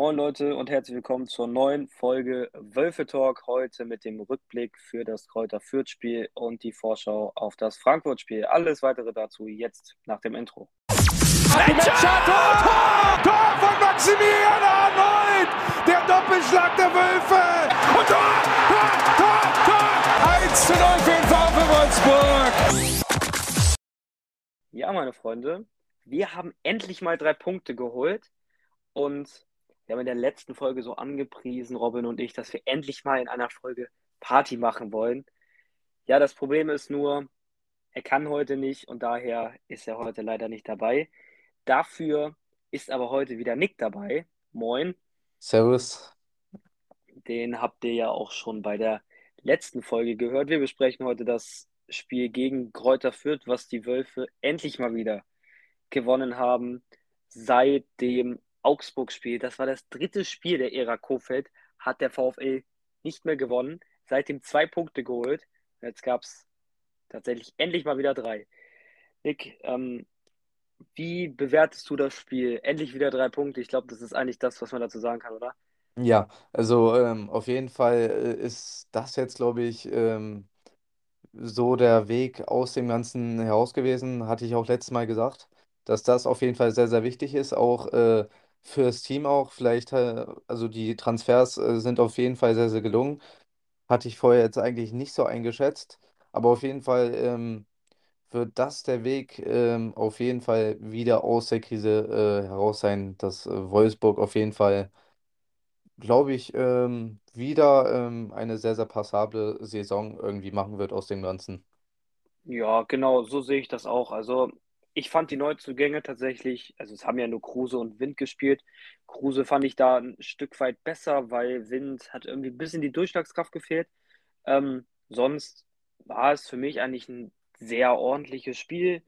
Moin Leute und herzlich willkommen zur neuen Folge Wölfe Talk. Heute mit dem Rückblick für das Kräuter Fürth-Spiel und die Vorschau auf das Frankfurt-Spiel. Alles weitere dazu jetzt nach dem Intro. Tor, Tor, Tor von Maximilian Arnold! Der Doppelschlag der Wölfe! Und Tor, Tor, Tor, Tor! 1 zu 0 für den VfB Wolfsburg! Ja, meine Freunde, wir haben endlich mal drei Punkte geholt und wir haben in der letzten Folge so angepriesen, Robin und ich, dass wir endlich mal in einer Folge Party machen wollen. Ja, das Problem ist nur, er kann heute nicht und daher ist er heute leider nicht dabei. Dafür ist aber heute wieder Nick dabei. Moin. Servus. Den habt ihr ja auch schon bei der letzten Folge gehört. Wir besprechen heute das Spiel gegen Kräuter Fürth, was die Wölfe endlich mal wieder gewonnen haben seit dem Augsburg-Spiel. Das war das dritte Spiel der Ära Kofeld. Hat der VfL nicht mehr gewonnen. Seitdem zwei Punkte geholt. Jetzt gab es tatsächlich endlich mal wieder drei. Nick, ähm, wie bewertest du das Spiel? Endlich wieder drei Punkte. Ich glaube, das ist eigentlich das, was man dazu sagen kann, oder? Ja, also ähm, auf jeden Fall äh, ist das jetzt, glaube ich, ähm, so der Weg aus dem Ganzen heraus gewesen. Hatte ich auch letztes Mal gesagt, dass das auf jeden Fall sehr, sehr wichtig ist, auch äh, fürs Team auch. Vielleicht, äh, also die Transfers äh, sind auf jeden Fall sehr, sehr gelungen. Hatte ich vorher jetzt eigentlich nicht so eingeschätzt. Aber auf jeden Fall ähm, wird das der Weg ähm, auf jeden Fall wieder aus der Krise äh, heraus sein, dass äh, Wolfsburg auf jeden Fall, glaube ich, ähm, wieder ähm, eine sehr, sehr passable Saison irgendwie machen wird aus dem Ganzen. Ja, genau, so sehe ich das auch. Also, ich fand die Neuzugänge tatsächlich, also es haben ja nur Kruse und Wind gespielt. Kruse fand ich da ein Stück weit besser, weil Wind hat irgendwie ein bisschen die Durchschlagskraft gefehlt. Ähm, sonst war es für mich eigentlich ein sehr ordentliches Spiel.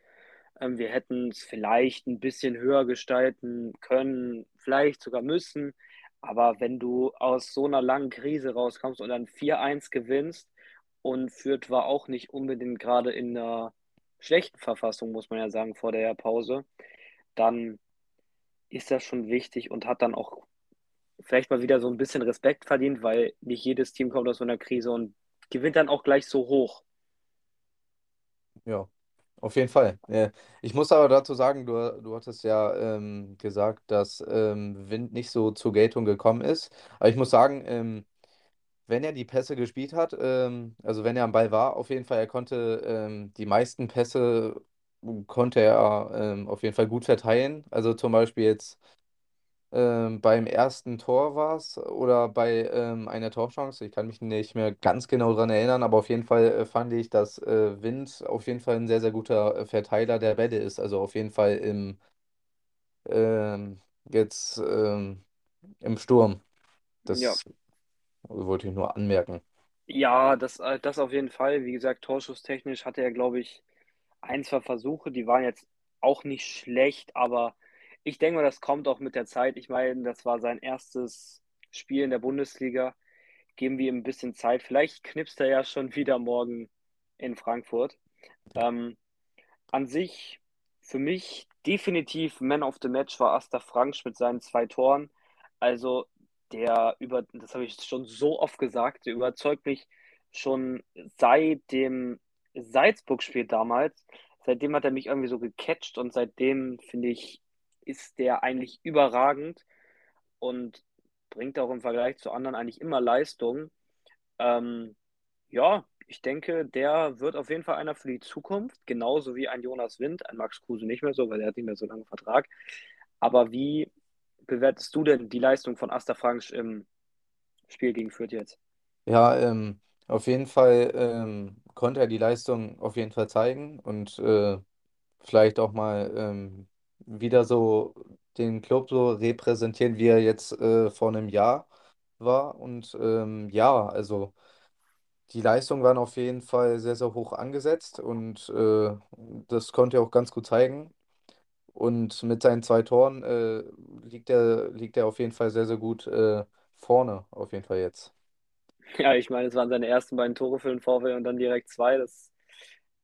Ähm, wir hätten es vielleicht ein bisschen höher gestalten können, vielleicht sogar müssen. Aber wenn du aus so einer langen Krise rauskommst und dann 4-1 gewinnst und Fürth war auch nicht unbedingt gerade in einer schlechten Verfassung, muss man ja sagen, vor der Pause, dann ist das schon wichtig und hat dann auch vielleicht mal wieder so ein bisschen Respekt verdient, weil nicht jedes Team kommt aus so einer Krise und gewinnt dann auch gleich so hoch. Ja, auf jeden Fall. Ich muss aber dazu sagen, du, du hattest ja ähm, gesagt, dass ähm, Wind nicht so zur Geltung gekommen ist. Aber ich muss sagen, ähm, wenn er die Pässe gespielt hat, ähm, also wenn er am Ball war, auf jeden Fall, er konnte ähm, die meisten Pässe konnte er ähm, auf jeden Fall gut verteilen. Also zum Beispiel jetzt ähm, beim ersten Tor war es oder bei ähm, einer Torchance. Ich kann mich nicht mehr ganz genau daran erinnern, aber auf jeden Fall äh, fand ich, dass äh, Wind auf jeden Fall ein sehr, sehr guter äh, Verteiler der Bälle ist. Also auf jeden Fall im ähm, jetzt im Sturm. Ja, Das wollte ich nur anmerken. ja, das, äh, das auf jeden Fall. Wie gesagt, torschusstechnisch hatte er, glaube ich, ein, zwei Versuche, die waren jetzt auch nicht schlecht, aber ich denke mal, das kommt auch mit der Zeit. Ich meine, das war sein erstes Spiel in der Bundesliga. Geben wir ihm ein bisschen Zeit. Vielleicht knipst er ja schon wieder morgen in Frankfurt. Ähm, an sich, für mich definitiv Man of the Match war Asta Frank mit seinen zwei Toren. Also der über, das habe ich schon so oft gesagt, der überzeugt mich schon seit dem Salzburg-Spiel damals. Seitdem hat er mich irgendwie so gecatcht und seitdem finde ich, ist der eigentlich überragend und bringt auch im Vergleich zu anderen eigentlich immer Leistung. Ähm, ja, ich denke, der wird auf jeden Fall einer für die Zukunft, genauso wie ein Jonas Wind, ein Max Kruse nicht mehr so, weil er hat nicht mehr so lange Vertrag. Aber wie bewertest du denn die Leistung von Asta Frank im Spiel gegen Fürth jetzt? Ja, ähm, auf jeden Fall ähm, konnte er die Leistung auf jeden Fall zeigen und äh, vielleicht auch mal ähm, wieder so den Club so repräsentieren, wie er jetzt äh, vor einem Jahr war. Und ähm, ja, also die Leistungen waren auf jeden Fall sehr, sehr hoch angesetzt und äh, das konnte er auch ganz gut zeigen. Und mit seinen zwei Toren äh, liegt er, liegt er auf jeden Fall sehr, sehr gut äh, vorne, auf jeden Fall jetzt. Ja, ich meine, es waren seine ersten beiden Tore für den VfL und dann direkt zwei. Das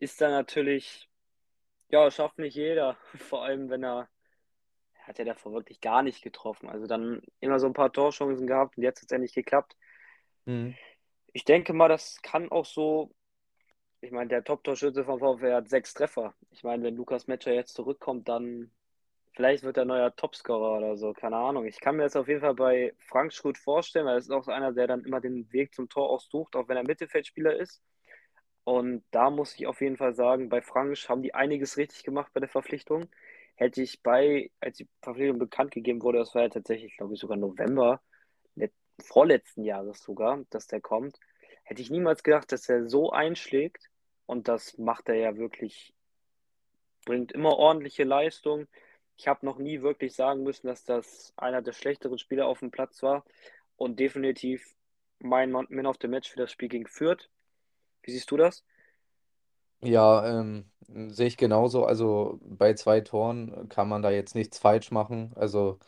ist dann natürlich, ja, schafft nicht jeder. Vor allem, wenn er hat er davor wirklich gar nicht getroffen. Also dann immer so ein paar Torchancen gehabt und jetzt hat es endlich geklappt. Mhm. Ich denke mal, das kann auch so. Ich meine, der Top-Torschütze von VfL hat sechs Treffer. Ich meine, wenn Lukas Metscher jetzt zurückkommt, dann vielleicht wird er neuer Topscorer oder so. Keine Ahnung. Ich kann mir das auf jeden Fall bei Frank gut vorstellen, weil er ist auch so einer, der dann immer den Weg zum Tor aussucht, auch wenn er Mittelfeldspieler ist. Und da muss ich auf jeden Fall sagen, bei Frank haben die einiges richtig gemacht bei der Verpflichtung. Hätte ich bei, als die Verpflichtung bekannt gegeben wurde, das war ja tatsächlich, glaube ich, sogar November, vorletzten Jahres sogar, dass der kommt, hätte ich niemals gedacht, dass er so einschlägt. Und das macht er ja wirklich, bringt immer ordentliche Leistung. Ich habe noch nie wirklich sagen müssen, dass das einer der schlechteren Spieler auf dem Platz war. Und definitiv mein Man of the Match für das Spiel gegen Fürth. Wie siehst du das? Ja, ähm, sehe ich genauso. Also bei zwei Toren kann man da jetzt nichts falsch machen. Also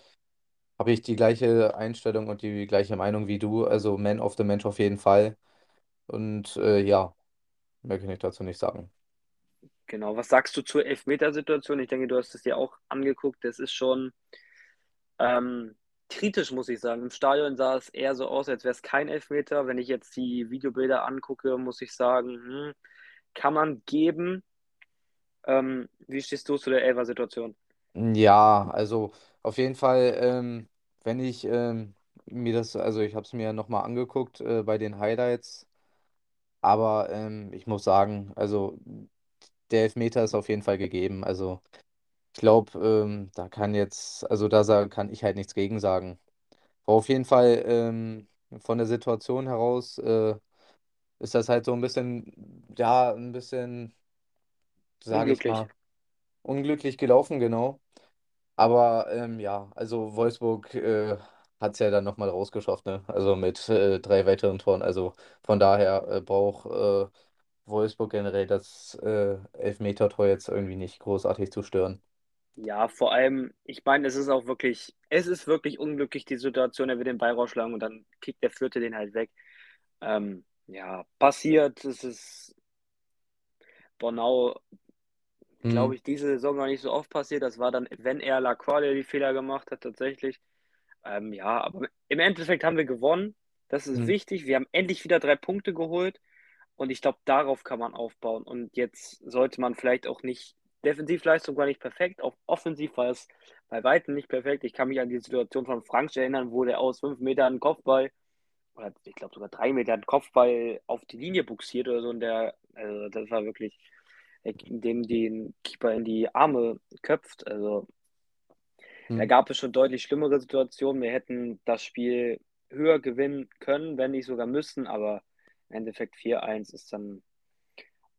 habe ich die gleiche Einstellung und die gleiche Meinung wie du. Also Man of the Match auf jeden Fall. Und äh, ja, mehr kann ich dazu nicht sagen. Genau, was sagst du zur Elfmetersituation? Ich denke, du hast es dir auch angeguckt. Das ist schon ähm, kritisch, muss ich sagen. Im Stadion sah es eher so aus, als wäre es kein Elfmeter. Wenn ich jetzt die Videobilder angucke, muss ich sagen, hm, kann man geben. Ähm, wie stehst du zu der Elfer-Situation? Ja, also auf jeden Fall, ähm, wenn ich ähm, mir das, also ich habe es mir nochmal angeguckt äh, bei den Highlights, aber ähm, ich muss sagen, also der Elfmeter ist auf jeden Fall gegeben. Also ich glaube, ähm, da kann jetzt, also da sa- kann ich halt nichts gegen sagen. War auf jeden Fall ähm, von der Situation heraus äh, ist das halt so ein bisschen, ja, ein bisschen, sage ich Unglücklich. mal, unglücklich gelaufen, genau. Aber ähm, ja, also Wolfsburg äh, hat es ja dann nochmal rausgeschafft, ne? Also mit äh, drei weiteren Toren. Also von daher äh, braucht äh, Wolfsburg generell das äh, Elfmeter-Tor jetzt irgendwie nicht großartig zu stören. Ja, vor allem, ich meine, es ist auch wirklich, es ist wirklich unglücklich, die Situation, er will den Ball rausschlagen und dann kickt der Vierte den halt weg. Ähm, ja, passiert, es ist Bornau, Hm, glaube ich, diese Saison noch nicht so oft passiert. Das war dann, wenn er Lacroix, der die Fehler gemacht hat, tatsächlich. Ähm, ja, aber im Endeffekt haben wir gewonnen. Das ist hm, wichtig. Wir haben endlich wieder drei Punkte geholt. Und ich glaube, darauf kann man aufbauen. Und jetzt sollte man vielleicht auch nicht, Defensivleistung war nicht perfekt, auch offensiv war es bei weitem nicht perfekt. Ich kann mich an die Situation von Frank erinnern, wo der aus fünf Metern einen Kopfball, oder ich glaube sogar drei Metern einen Kopfball auf die Linie buxiert oder so. Und der, also das war wirklich, indem den Keeper in die Arme köpft. Also da hm. gab es schon deutlich schlimmere Situationen. Wir hätten das Spiel höher gewinnen können, wenn nicht sogar müssen, aber im Endeffekt 4-1 ist dann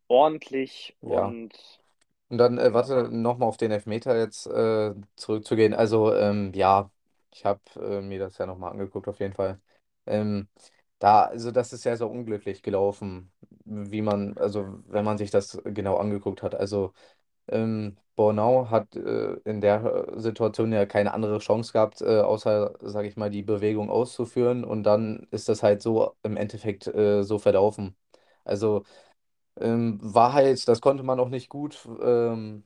ordentlich Ja. und Und dann, äh, warte, nochmal auf den Elfmeter jetzt äh, zurückzugehen. Also, ähm, ja, ich habe äh, mir das ja nochmal angeguckt, auf jeden Fall. Ähm, da, also das ist ja so unglücklich gelaufen, wie man, also wenn man sich das genau angeguckt hat. Also, ähm, Bornau hat äh, in der äh, Situation ja keine andere Chance gehabt, äh, außer, sage ich mal, die Bewegung auszuführen. Und dann ist das halt so im Endeffekt äh, so verlaufen. Also, ähm, war halt, das konnte man auch nicht gut ähm,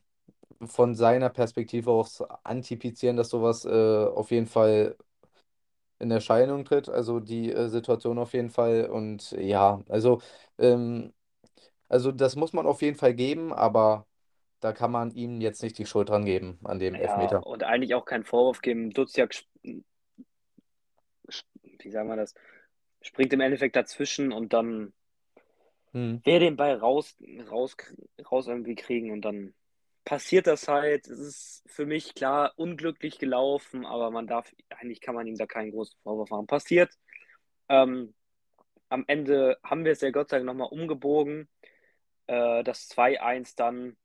von seiner Perspektive aus antizipieren, dass sowas äh, auf jeden Fall in Erscheinung tritt, also die äh, Situation auf jeden Fall. Und ja, also, ähm, also das muss man auf jeden Fall geben, aber da kann man ihm jetzt nicht die Schuld dran geben an dem ja, Elfmeter. und eigentlich auch keinen Vorwurf geben. Duziak, wie sagen wir das, springt im Endeffekt dazwischen und dann Hm, will den Ball raus, raus, raus irgendwie kriegen und dann passiert das halt. Es ist für mich klar unglücklich gelaufen, aber man darf, eigentlich kann man ihm da keinen großen Vorwurf machen. Passiert. Ähm, am Ende haben wir es ja Gott sei Dank nochmal umgebogen. Äh, das 2-1 dann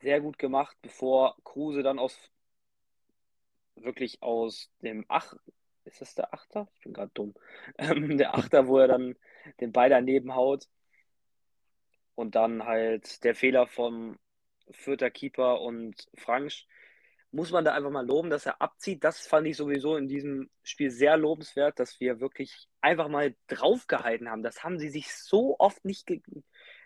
sehr gut gemacht, bevor Kruse dann aus wirklich aus dem Ach ist das der Achter? Ich bin gerade dumm. Ähm, der Achter, wo er dann den Ball daneben haut und dann halt der Fehler vom Fürther Keeper und Frank muss man da einfach mal loben, dass er abzieht. Das fand ich sowieso in diesem Spiel sehr lobenswert, dass wir wirklich einfach mal draufgehalten haben. Das haben sie sich so oft nicht,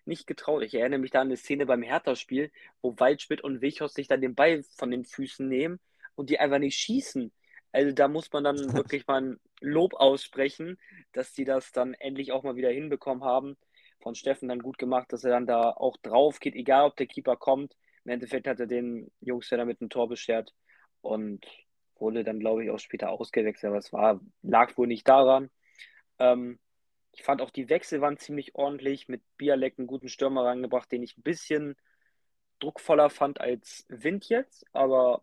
nicht getraut. Ich erinnere mich da an eine Szene beim Hertha-Spiel, wo Waldschmidt und Wichos sich dann den Ball von den Füßen nehmen und die einfach nicht schießen. Also da muss man dann wirklich mal ein Lob aussprechen, dass die das dann endlich auch mal wieder hinbekommen haben. Von Steffen dann gut gemacht, dass er dann da auch drauf geht, egal ob der Keeper kommt. Im Endeffekt hat er den Jungs ja damit ein Tor beschert und wurde dann, glaube ich, auch später ausgewechselt. Aber es war, lag wohl nicht daran. Ähm, ich fand auch die Wechsel waren ziemlich ordentlich. Mit Bialek einen guten Stürmer reingebracht, den ich ein bisschen druckvoller fand als Wind jetzt. Aber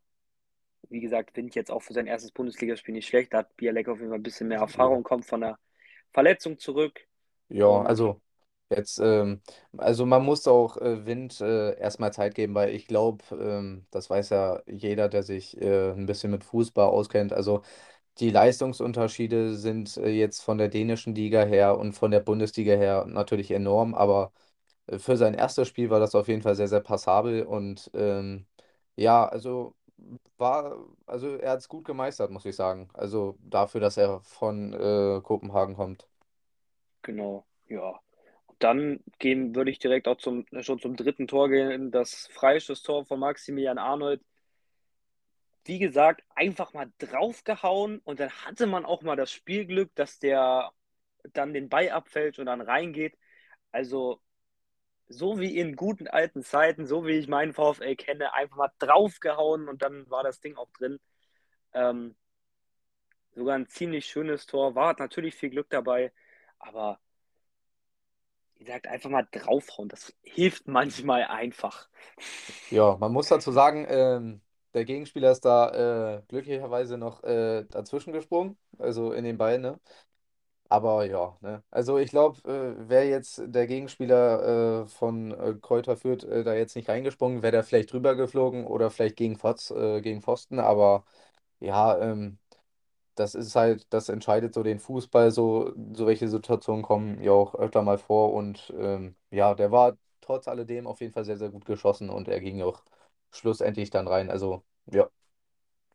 wie gesagt, Wind jetzt auch für sein erstes Bundesligaspiel nicht schlecht. Da hat Bialek auf jeden Fall ein bisschen mehr Erfahrung, kommt von der Verletzung zurück. Ja, also jetzt, ähm, also man muss auch äh, Wind äh, erstmal Zeit geben, weil ich glaube, ähm, das weiß ja jeder, der sich äh, ein bisschen mit Fußball auskennt. Also die Leistungsunterschiede sind äh, jetzt von der dänischen Liga her und von der Bundesliga her natürlich enorm, aber äh, für sein erstes Spiel war das auf jeden Fall sehr, sehr passabel und ähm, ja, also war, also er hat es gut gemeistert, muss ich sagen. Also dafür, dass er von äh, Kopenhagen kommt. Genau, ja. Dann gehen, würde ich direkt auch zum, schon zum dritten Tor gehen, das Freistoßtor von Maximilian Arnold wie gesagt, einfach mal draufgehauen und dann hatte man auch mal das Spielglück, dass der dann den Ball abfällt und dann reingeht. Also so wie in guten alten Zeiten, so wie ich meinen VfL kenne, einfach mal draufgehauen und dann war das Ding auch drin. Ähm, sogar ein ziemlich schönes Tor, war natürlich viel Glück dabei, aber wie gesagt, einfach mal draufhauen, das hilft manchmal einfach. Ja, man muss dazu sagen, ähm, der Gegenspieler ist da äh, glücklicherweise noch äh, dazwischen gesprungen, also in den Ball, ne? Aber ja, ne? Also ich glaube, äh, wäre jetzt der Gegenspieler äh, von äh, Kräuter Fürth äh, da jetzt nicht reingesprungen, wäre der vielleicht drüber geflogen oder vielleicht gegen, Fotz, äh, gegen Pfosten. Aber ja, ähm, das ist halt, das entscheidet so den Fußball. So, so welche Situationen kommen ja auch öfter mal vor. Und ähm, ja, der war trotz alledem auf jeden Fall sehr, sehr gut geschossen und er ging auch schlussendlich dann rein. Also, ja.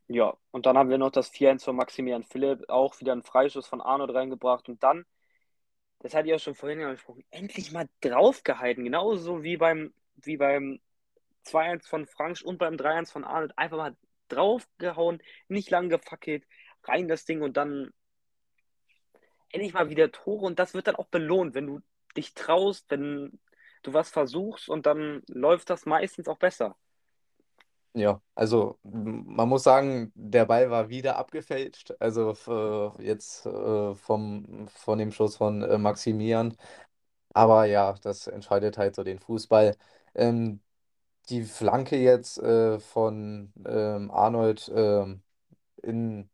Ja, und dann haben wir noch das 4-1 von Maximilian Philipp, auch wieder einen Freischuss von Arnold reingebracht und dann, das hatte ich auch schon vorhin angesprochen, endlich mal draufgehalten, genauso wie beim, wie beim 2-1 von Frank und beim 3-1 von Arnold, einfach mal draufgehauen, nicht lang gefackelt, rein das Ding und dann endlich mal wieder Tore und das wird dann auch belohnt, wenn du dich traust, wenn du was versuchst und dann läuft das meistens auch besser. Ja, also man muss sagen, der Ball war wieder abgefälscht. Also äh, jetzt äh, vom, von dem Schuss von äh, Maximian. Aber ja, das entscheidet halt so den Fußball. Ähm, die Flanke jetzt äh, von ähm, Arnold ähm, in,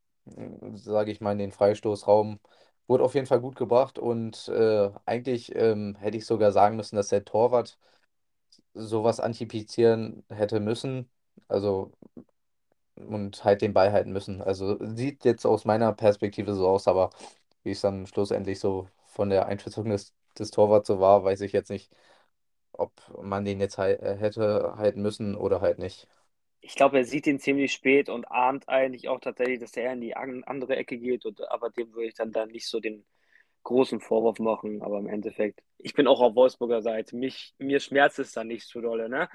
sage ich mal, in den Freistoßraum wurde auf jeden Fall gut gebracht. Und äh, eigentlich ähm, hätte ich sogar sagen müssen, dass der Torwart sowas antizipieren hätte müssen. Also, und halt den Ball halten müssen. Also, sieht jetzt aus meiner Perspektive so aus, aber wie es dann schlussendlich so von der Einschätzung des, des Torwarts so war, weiß ich jetzt nicht, ob man den jetzt halt, hätte halten müssen oder halt nicht. Ich glaube, er sieht ihn ziemlich spät und ahnt eigentlich auch tatsächlich, dass er in die andere Ecke geht. Und, aber dem würde ich dann, dann nicht so den großen Vorwurf machen. Aber im Endeffekt, ich bin auch auf Wolfsburger Seite. Mich, mir schmerzt es dann nicht so dolle, ne?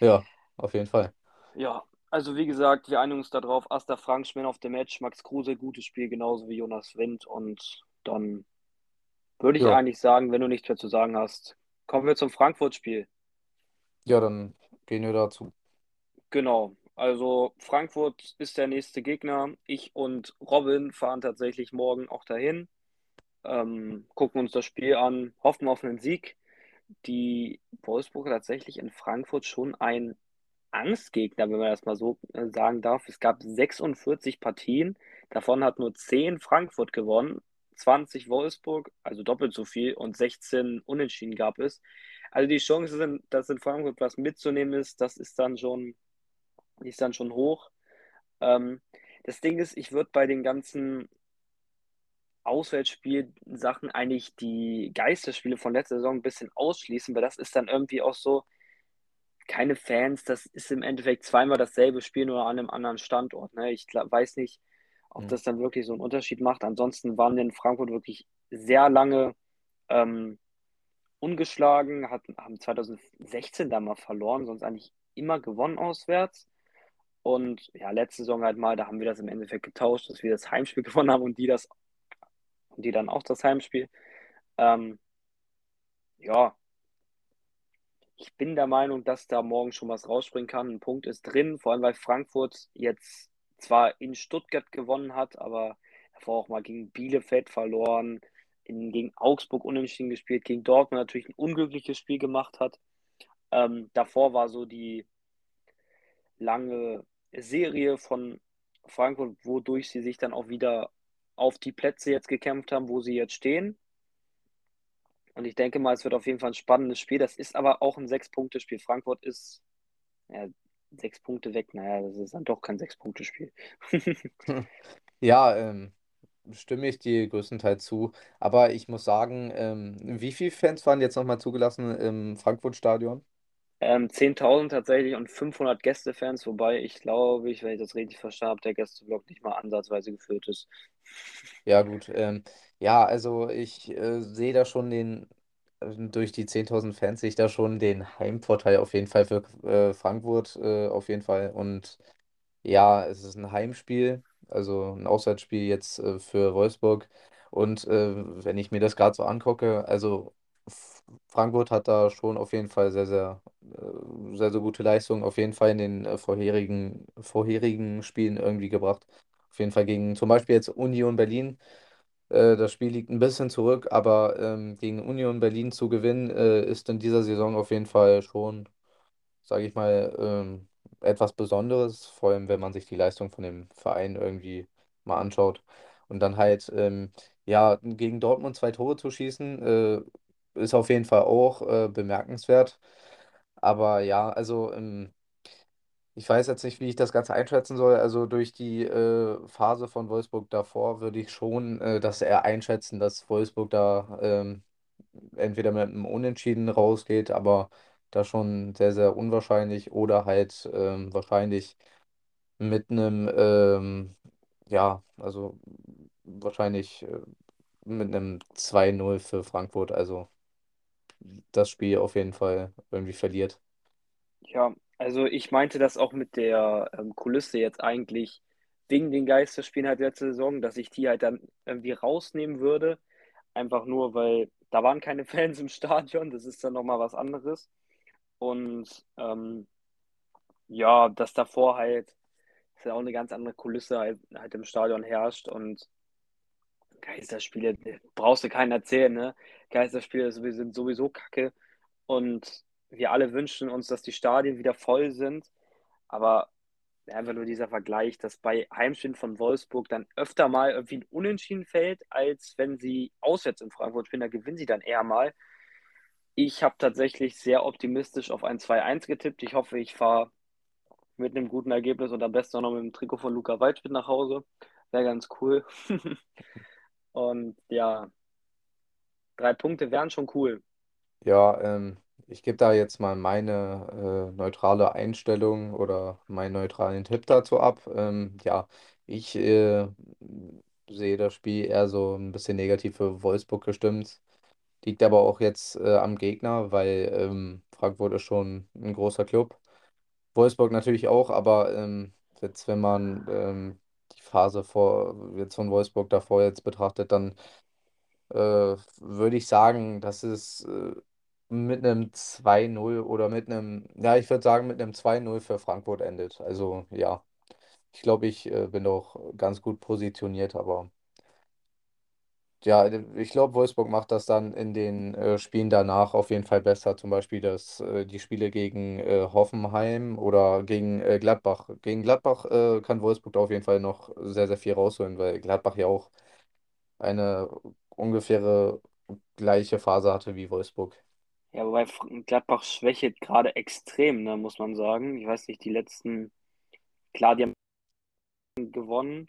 Ja, auf jeden Fall. Ja, also wie gesagt, wir einigen uns darauf. Asta Frank, Man of the Match, Max Kruse, gutes Spiel, genauso wie Jonas Wind. Und dann würde ich Ja, eigentlich sagen, wenn du nichts mehr zu sagen hast, kommen wir zum Frankfurt-Spiel. ja, dann gehen wir dazu. Genau, also Frankfurt ist der nächste Gegner. Ich und Robin fahren tatsächlich morgen auch dahin, ähm, gucken uns das Spiel an, hoffen auf einen Sieg. Die Wolfsburger tatsächlich in Frankfurt schon ein Angstgegner, wenn man das mal so äh, sagen darf. Es gab 46 Partien, davon hat nur 10 Frankfurt gewonnen, 20 Wolfsburg, also doppelt so viel und 16 Unentschieden gab es. Also die Chance, dass in Frankfurt was mitzunehmen ist, das ist dann schon, ist dann schon hoch. Ähm, das Ding ist, ich würde bei den ganzen Auswärtsspielsachen eigentlich die Geisterspiele von letzter Saison ein bisschen ausschließen, weil das ist dann irgendwie auch so, keine Fans, das ist im Endeffekt zweimal dasselbe Spiel, nur an einem anderen Standort. Ne? Ich weiß nicht, ob das dann wirklich so einen Unterschied macht. Ansonsten waren wir in Frankfurt wirklich sehr lange ähm, ungeschlagen, hatten, haben 2016 da mal verloren, sonst eigentlich immer gewonnen auswärts. Und ja, letzte Saison halt mal, da haben wir das im Endeffekt getauscht, dass wir das Heimspiel gewonnen haben und die das und die dann auch das Heimspiel. Ähm, ja, ich bin der Meinung, dass da morgen schon was rausspringen kann. Ein Punkt ist drin, vor allem weil Frankfurt jetzt zwar in Stuttgart gewonnen hat, aber davor auch mal gegen Bielefeld verloren, in, gegen Augsburg unentschieden gespielt, gegen Dortmund natürlich ein unglückliches Spiel gemacht hat. Ähm, davor war so die lange Serie von Frankfurt, wodurch sie sich dann auch wieder auf die Plätze jetzt gekämpft haben, wo sie jetzt stehen. Und ich denke mal, es wird auf jeden Fall ein spannendes Spiel. Das ist aber auch ein Sechs-Punkte-Spiel. Frankfurt ist ja, sechs Punkte weg. Naja, das ist dann doch kein Sechs-Punkte-Spiel. Ja, ähm, stimme ich dir größtenteils zu. Aber ich muss sagen, ähm, wie viele Fans waren jetzt nochmal zugelassen im Frankfurt-Stadion? Ähm, 10.000 tatsächlich und 500 Gästefans, wobei ich glaube, ich, wenn ich das richtig verstanden habe, der Gästeblock nicht mal ansatzweise gefüllt ist. Ja, gut. Ähm, ja, also ich äh, sehe da schon den, äh, durch die 10.000 Fans sehe ich da schon den Heimvorteil auf jeden Fall für äh, Frankfurt, äh, auf jeden Fall. Und ja, es ist ein Heimspiel, also ein Auswärtsspiel jetzt äh, für Wolfsburg. Und äh, wenn ich mir das gerade so angucke, also Frankfurt hat da schon auf jeden Fall sehr, sehr, äh, sehr, sehr gute Leistungen auf jeden Fall in den äh, vorherigen, vorherigen Spielen irgendwie gebracht. Auf jeden Fall gegen zum Beispiel jetzt Union Berlin. Äh, das Spiel liegt ein bisschen zurück, aber ähm, gegen Union Berlin zu gewinnen, ist in dieser Saison auf jeden Fall schon, sage ich mal, ähm, etwas Besonderes, vor allem wenn man sich die Leistung von dem Verein irgendwie mal anschaut. Und dann halt, ähm, ja, gegen Dortmund zwei Tore zu schießen, ist auf jeden Fall auch äh, bemerkenswert. Aber ja, also ähm, ich weiß jetzt nicht, wie ich das Ganze einschätzen soll. Also durch die äh, Phase von Wolfsburg davor würde ich schon äh, das eher einschätzen, dass Wolfsburg da ähm, entweder mit einem Unentschieden rausgeht, aber da schon sehr, sehr unwahrscheinlich oder halt ähm, wahrscheinlich mit einem, ähm, ja, also wahrscheinlich äh, mit einem 2-0 für Frankfurt. Also das Spiel auf jeden Fall irgendwie verliert. Ja, also ich meinte das auch mit der ähm, Kulisse jetzt eigentlich wegen den Geisterspielen halt letzte Saison, dass ich die halt dann irgendwie rausnehmen würde. Einfach nur, weil da waren keine Fans im Stadion, das ist dann nochmal was anderes. Und ähm, ja, dass davor halt, dass ja auch eine ganz andere Kulisse halt, halt im Stadion herrscht und Geisterspiele, äh, brauchst du keinen erzählen, ne? Geisterspiele sind sowieso kacke und wir alle wünschen uns, dass die Stadien wieder voll sind, aber einfach nur dieser Vergleich, dass bei Heimspielen von Wolfsburg dann öfter mal irgendwie ein Unentschieden fällt, als wenn sie auswärts in Frankfurt spielen, da gewinnen sie dann eher mal. Ich habe tatsächlich sehr optimistisch auf ein 2-1 getippt. Ich hoffe, ich fahre mit einem guten Ergebnis und am besten auch noch mit dem Trikot von Luca Waldschmidt nach Hause. Wäre ganz cool. Und ja, drei Punkte wären schon cool. Ja, ähm, ich gebe da jetzt mal meine äh, neutrale Einstellung oder meinen neutralen Tipp dazu ab. Ähm, ja, ich äh, sehe das Spiel eher so ein bisschen negativ für Wolfsburg gestimmt. Liegt aber auch jetzt äh, am Gegner, weil ähm, Frankfurt ist schon ein großer Club. Wolfsburg natürlich auch, aber ähm, jetzt, wenn man ähm, Phase vor, jetzt von Wolfsburg davor jetzt betrachtet, dann äh, würde ich sagen, dass es äh, mit einem 2-0 oder mit einem, ja, ich würde sagen, mit einem 2-0 für Frankfurt endet. Also ja, ich glaube, ich äh, bin auch ganz gut positioniert, aber ja, ich glaube, Wolfsburg macht das dann in den äh, Spielen danach auf jeden Fall besser. Zum Beispiel das, äh, die Spiele gegen äh, Hoffenheim oder gegen äh, Gladbach. Gegen Gladbach äh, kann Wolfsburg da auf jeden Fall noch sehr, sehr viel rausholen, weil Gladbach ja auch eine ungefähre gleiche Phase hatte wie Wolfsburg. Ja, wobei Gladbach schwächelt gerade extrem, ne, muss man sagen. Ich weiß nicht, die letzten, klar, die haben gewonnen,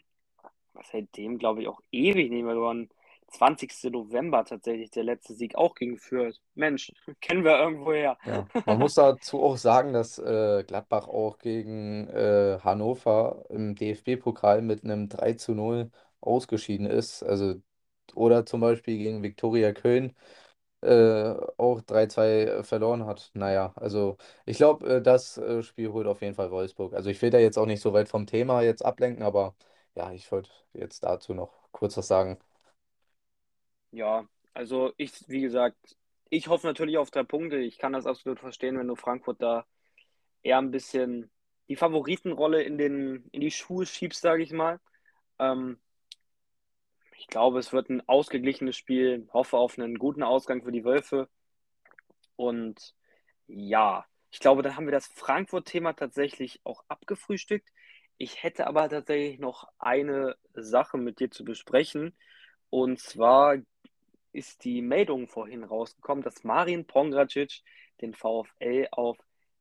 aber seitdem glaube ich auch ewig nicht mehr gewonnen. 20. November tatsächlich der letzte Sieg auch gegen Fürth. Mensch, kennen wir irgendwoher. Ja, man muss dazu auch sagen, dass äh, Gladbach auch gegen äh, Hannover im DFB-Pokal mit einem 3 zu 0 ausgeschieden ist. Also, oder zum Beispiel gegen Viktoria Köln. äh, auch 3-2 verloren hat. Naja, also ich glaube, äh, das äh, Spiel holt auf jeden Fall Wolfsburg. Also ich will da jetzt auch nicht so weit vom Thema jetzt ablenken, aber ja, ich wollte jetzt dazu noch kurz was sagen. Ja, also ich, wie gesagt, ich hoffe natürlich auf drei Punkte. Ich kann das absolut verstehen, wenn du Frankfurt da eher ein bisschen die Favoritenrolle in den, in die Schuhe schiebst, sage ich mal. Ähm, ich glaube, es wird ein ausgeglichenes Spiel. Hoffe auf einen guten Ausgang für die Wölfe. Und ja, ich glaube, dann haben wir das Frankfurt-Thema tatsächlich auch abgefrühstückt. Ich hätte aber tatsächlich noch eine Sache mit dir zu besprechen. Und zwar ist die Meldung vorhin rausgekommen, dass Marin Pongracic den VfL auf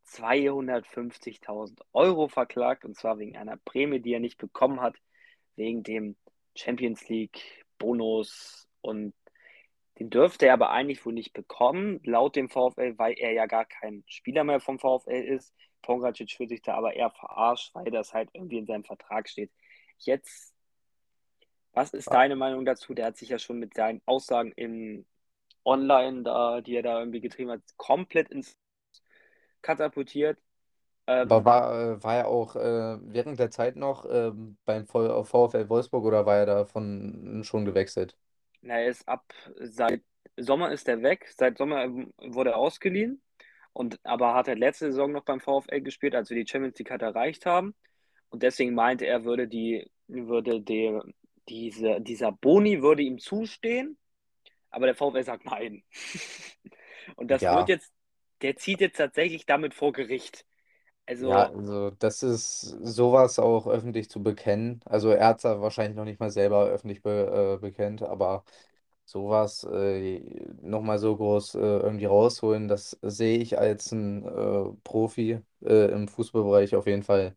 250.000 Euro verklagt. Und zwar wegen einer Prämie, die er nicht bekommen hat, wegen dem Champions League Bonus. Und den dürfte er aber eigentlich wohl nicht bekommen, laut dem VfL, weil er ja gar kein Spieler mehr vom VfL ist. Pongracic fühlt sich da aber eher verarscht, weil das halt irgendwie in seinem Vertrag steht. Jetzt, was ist deine Meinung dazu? Der hat sich ja schon mit seinen Aussagen im Online, da, die er da irgendwie getrieben hat, komplett ins katapultiert. Aber Ähm, war, äh, war er auch äh, während der Zeit noch ähm, beim VfL Wolfsburg oder war er davon schon gewechselt? na, er ist ab, seit Sommer ist er weg, seit Sommer ähm, wurde er ausgeliehen und aber hat er letzte Saison noch beim VfL gespielt, als wir die Champions League halt erreicht haben. Und deswegen meinte er, würde die, würde der, diese, dieser Boni würde ihm zustehen, aber der VfL sagt nein. Und das wird Ja, jetzt, der zieht jetzt tatsächlich damit vor Gericht. ja, Also, also das ist sowas auch öffentlich zu bekennen. Also er hat es wahrscheinlich noch nicht mal selber öffentlich be, äh, bekennt, aber sowas äh, nochmal so groß äh, irgendwie rausholen, das sehe ich als ein äh, Profi äh, im Fußballbereich auf jeden Fall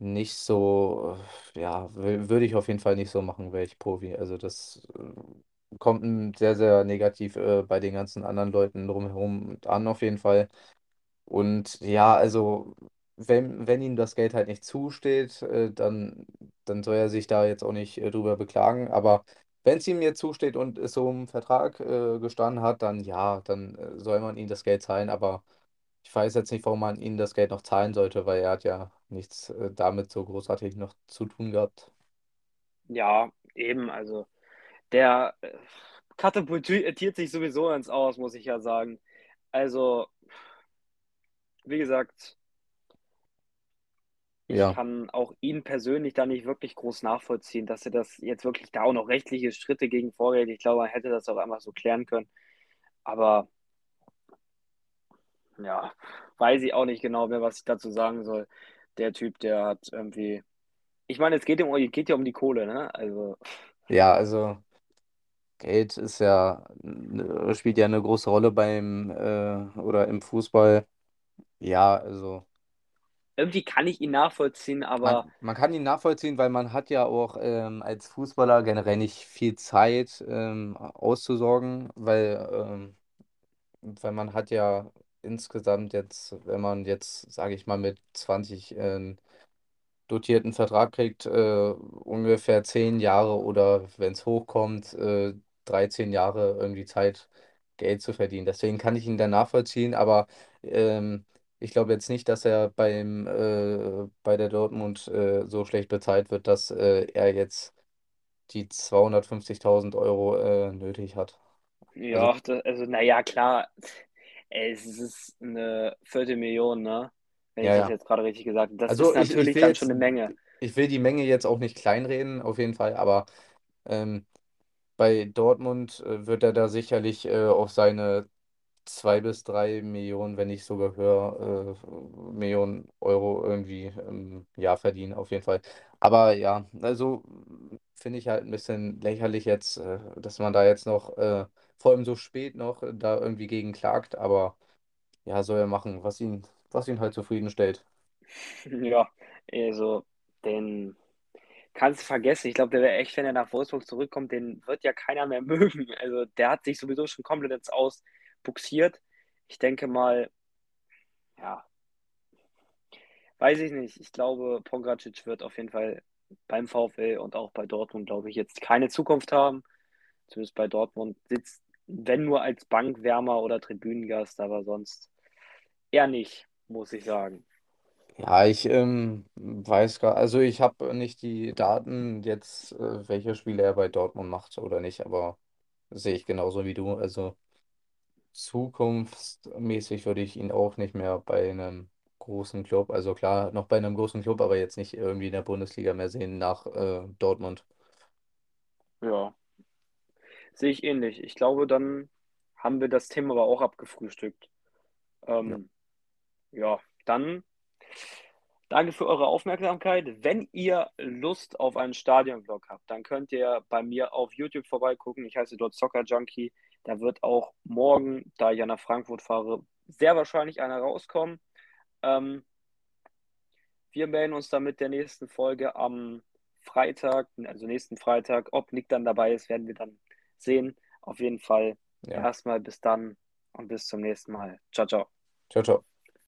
nicht so, ja, wür- würde ich auf jeden Fall nicht so machen, wäre ich Profi. Also das äh, kommt sehr, sehr negativ äh, bei den ganzen anderen Leuten drumherum an auf jeden Fall. Und ja, also wenn, wenn ihm das Geld halt nicht zusteht, äh, dann, dann soll er sich da jetzt auch nicht äh, drüber beklagen. Aber wenn es ihm jetzt zusteht und es so im Vertrag äh, gestanden hat, dann ja, dann äh, soll man ihm das Geld zahlen. Aber ich weiß jetzt nicht, warum man ihm das Geld noch zahlen sollte, weil er hat ja nichts äh, damit so großartig noch zu tun gehabt. ja, eben, also der äh, katapultiert sich sowieso ins Aus, muss ich ja sagen. Also, wie gesagt, ich Ja, kann auch ihn persönlich da nicht wirklich groß nachvollziehen, dass er das jetzt wirklich da auch noch rechtliche Schritte gegen vorgeht. Ich glaube, man hätte das auch einfach so klären können. Aber ja, weiß ich auch nicht genau mehr, was ich dazu sagen soll. Der Typ, der hat irgendwie. Ich meine, es geht, um, geht ja um die Kohle, ne? Also, ja, also Geld ist ja, spielt ja eine große Rolle beim äh, oder im Fußball. Ja, also. irgendwie kann ich ihn nachvollziehen, aber Man, man kann ihn nachvollziehen, weil man hat ja auch ähm, als Fußballer generell nicht viel Zeit ähm, auszusorgen, weil, ähm, weil man hat ja insgesamt jetzt, wenn man jetzt, sage ich mal, mit 20 äh, dotierten Vertrag kriegt, äh, ungefähr 10 Jahre oder wenn es hochkommt, äh, 13 Jahre irgendwie Zeit, Geld zu verdienen. Deswegen kann ich ihn da nachvollziehen, aber ähm, ich glaube jetzt nicht, dass er beim, äh, bei der Dortmund äh, so schlecht bezahlt wird, dass äh, er jetzt die 250.000 Euro äh, nötig hat. Also, ja, da, also, naja, klar, es ist eine Viertelmillion, ne? Wenn ich ja, das ja. jetzt gerade richtig gesagt habe. Das ist Also ich, ich natürlich will dann schon jetzt, eine Menge. ich will die Menge jetzt auch nicht kleinreden, auf jeden Fall, aber ähm, Bei Dortmund äh, wird er da sicherlich äh, auf seine zwei bis drei Millionen, wenn nicht sogar höher, äh, Millionen Euro irgendwie im Jahr verdienen, auf jeden Fall. Aber ja, also finde ich halt ein bisschen lächerlich jetzt, äh, dass man da jetzt noch, äh, vor allem so spät noch, äh, da irgendwie gegen klagt. Aber ja, soll er machen, was ihn, was ihn halt zufriedenstellt. Ja, also, den kannst du vergessen. Ich glaube, der wäre echt, wenn er nach Wolfsburg zurückkommt, den wird ja keiner mehr mögen. Also, der hat sich sowieso schon komplett ins Aus. Ich denke mal, ja, weiß ich nicht. Ich glaube, Pongracic wird auf jeden Fall beim VfL und auch bei Dortmund, glaube ich, jetzt keine Zukunft haben. Zumindest bei Dortmund sitzt, wenn nur als Bankwärmer oder Tribünengast, aber sonst eher nicht, muss ich sagen. Ja, ich ähm, weiß gar, also ich habe nicht die Daten jetzt, äh, welche Spiele er bei Dortmund macht oder nicht, aber sehe ich genauso wie du. Also zukunftsmäßig würde ich ihn auch nicht mehr bei einem großen Club, also klar, noch bei einem großen Club, aber jetzt nicht irgendwie in der Bundesliga mehr sehen nach äh, Dortmund. Ja, sehe ich ähnlich. Ich glaube, dann haben wir das Thema aber auch abgefrühstückt. Ja, Ähm, ja, dann danke für eure Aufmerksamkeit. Wenn ihr Lust auf einen Stadion-Vlog habt, dann könnt ihr bei mir auf YouTube vorbeigucken. Ich heiße dort Soccer Junkie. Da wird auch morgen, da ich ja nach Frankfurt fahre, sehr wahrscheinlich einer rauskommen. Ähm, wir melden uns dann mit der nächsten Folge am Freitag, also nächsten Freitag. Ob Nick dann dabei ist, werden wir dann sehen. Auf jeden Fall ja. erstmal bis dann und bis zum nächsten Mal. Ciao, ciao. Ciao, ciao.